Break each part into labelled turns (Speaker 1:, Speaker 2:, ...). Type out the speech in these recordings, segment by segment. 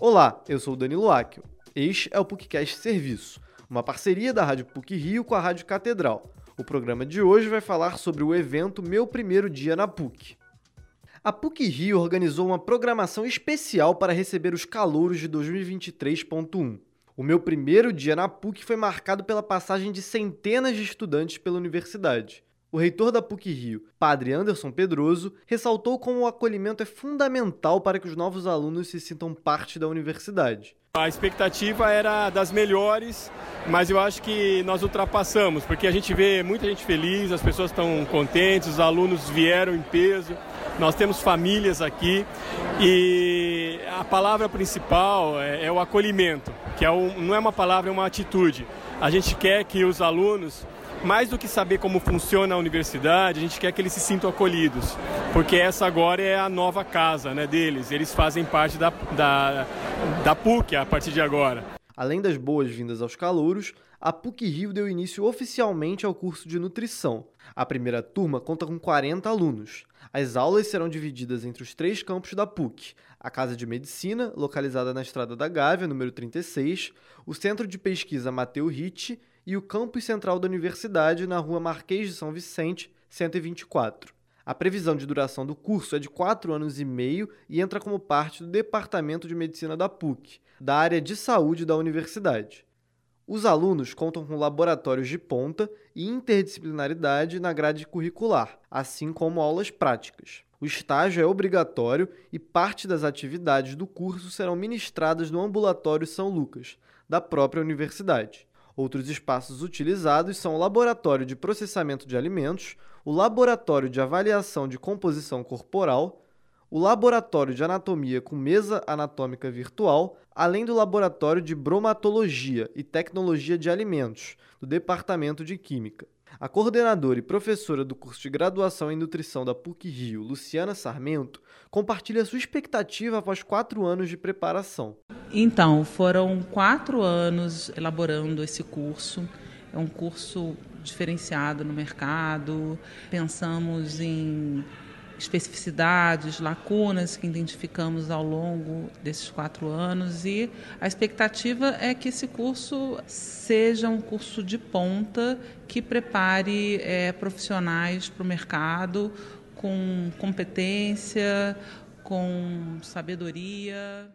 Speaker 1: Olá, eu sou o Danilo Akio. Este é o PUCcast Serviço, uma parceria da Rádio PUC Rio com a Rádio Catedral. O programa de hoje vai falar sobre o evento Meu Primeiro Dia na PUC. A PUC Rio organizou uma programação especial para receber os calouros de 2023.1. O meu primeiro dia na PUC foi marcado pela passagem de centenas de estudantes pela universidade. O reitor da PUC Rio, Padre Anderson Pedroso, ressaltou como o acolhimento é fundamental para que os novos alunos se sintam parte da universidade.
Speaker 2: A expectativa era das melhores, mas eu acho que nós ultrapassamos, porque a gente vê muita gente feliz, as pessoas estão contentes, os alunos vieram em peso, nós temos famílias aqui e a palavra principal é, é o acolhimento, que é não é uma palavra, é uma atitude. A gente quer que os alunos mais do que saber como funciona a universidade, a gente quer que eles se sintam acolhidos, porque essa agora é a nova casa né, deles, eles fazem parte da, da, da PUC a partir de agora.
Speaker 1: Além das boas-vindas aos calouros, a PUC Rio deu início oficialmente ao curso de nutrição. A primeira turma conta com 40 alunos. As aulas serão divididas entre os três campos da PUC: a Casa de Medicina, localizada na Estrada da Gávea, número 36, o Centro de Pesquisa Mateu Ritt e o campus central da universidade na rua Marquês de São Vicente, 124. A previsão de duração do curso é de 4 anos e meio e entra como parte do Departamento de Medicina da PUC, da área de saúde da universidade. Os alunos contam com laboratórios de ponta e interdisciplinaridade na grade curricular, assim como aulas práticas. O estágio é obrigatório e parte das atividades do curso serão ministradas no Ambulatório São Lucas, da própria universidade. Outros espaços utilizados são o Laboratório de Processamento de Alimentos, o Laboratório de Avaliação de Composição Corporal, o Laboratório de Anatomia com Mesa Anatômica Virtual, além do Laboratório de Bromatologia e Tecnologia de Alimentos, do Departamento de Química. A coordenadora e professora do curso de graduação em nutrição da PUC Rio, Luciana Sarmento, compartilha sua expectativa após quatro anos de preparação.
Speaker 3: Então, foram quatro anos elaborando esse curso. É um curso diferenciado no mercado. Pensamos em especificidades, lacunas que identificamos ao longo desses quatro anos e a expectativa é que esse curso seja um curso de ponta que prepare é, profissionais para o mercado com competência, com sabedoria.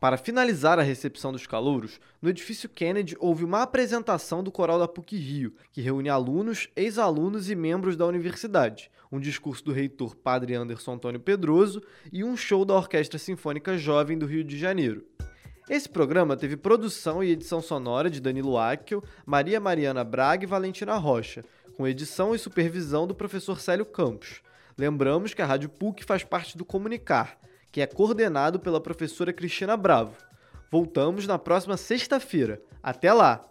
Speaker 1: Para finalizar a recepção dos calouros, no edifício Kennedy houve uma apresentação do coral da PUC Rio, que reúne alunos, ex-alunos e membros da universidade, um discurso do reitor Padre Anderson Antônio Pedroso e um show da Orquestra Sinfônica Jovem do Rio de Janeiro. Esse programa teve produção e edição sonora de Danilo Akel, Maria Mariana Braga e Valentina Rocha, com edição e supervisão do professor Célio Campos. Lembramos que a Rádio PUC faz parte do Comunicar, que é coordenado pela professora Cristina Bravo. Voltamos na próxima sexta-feira. Até lá!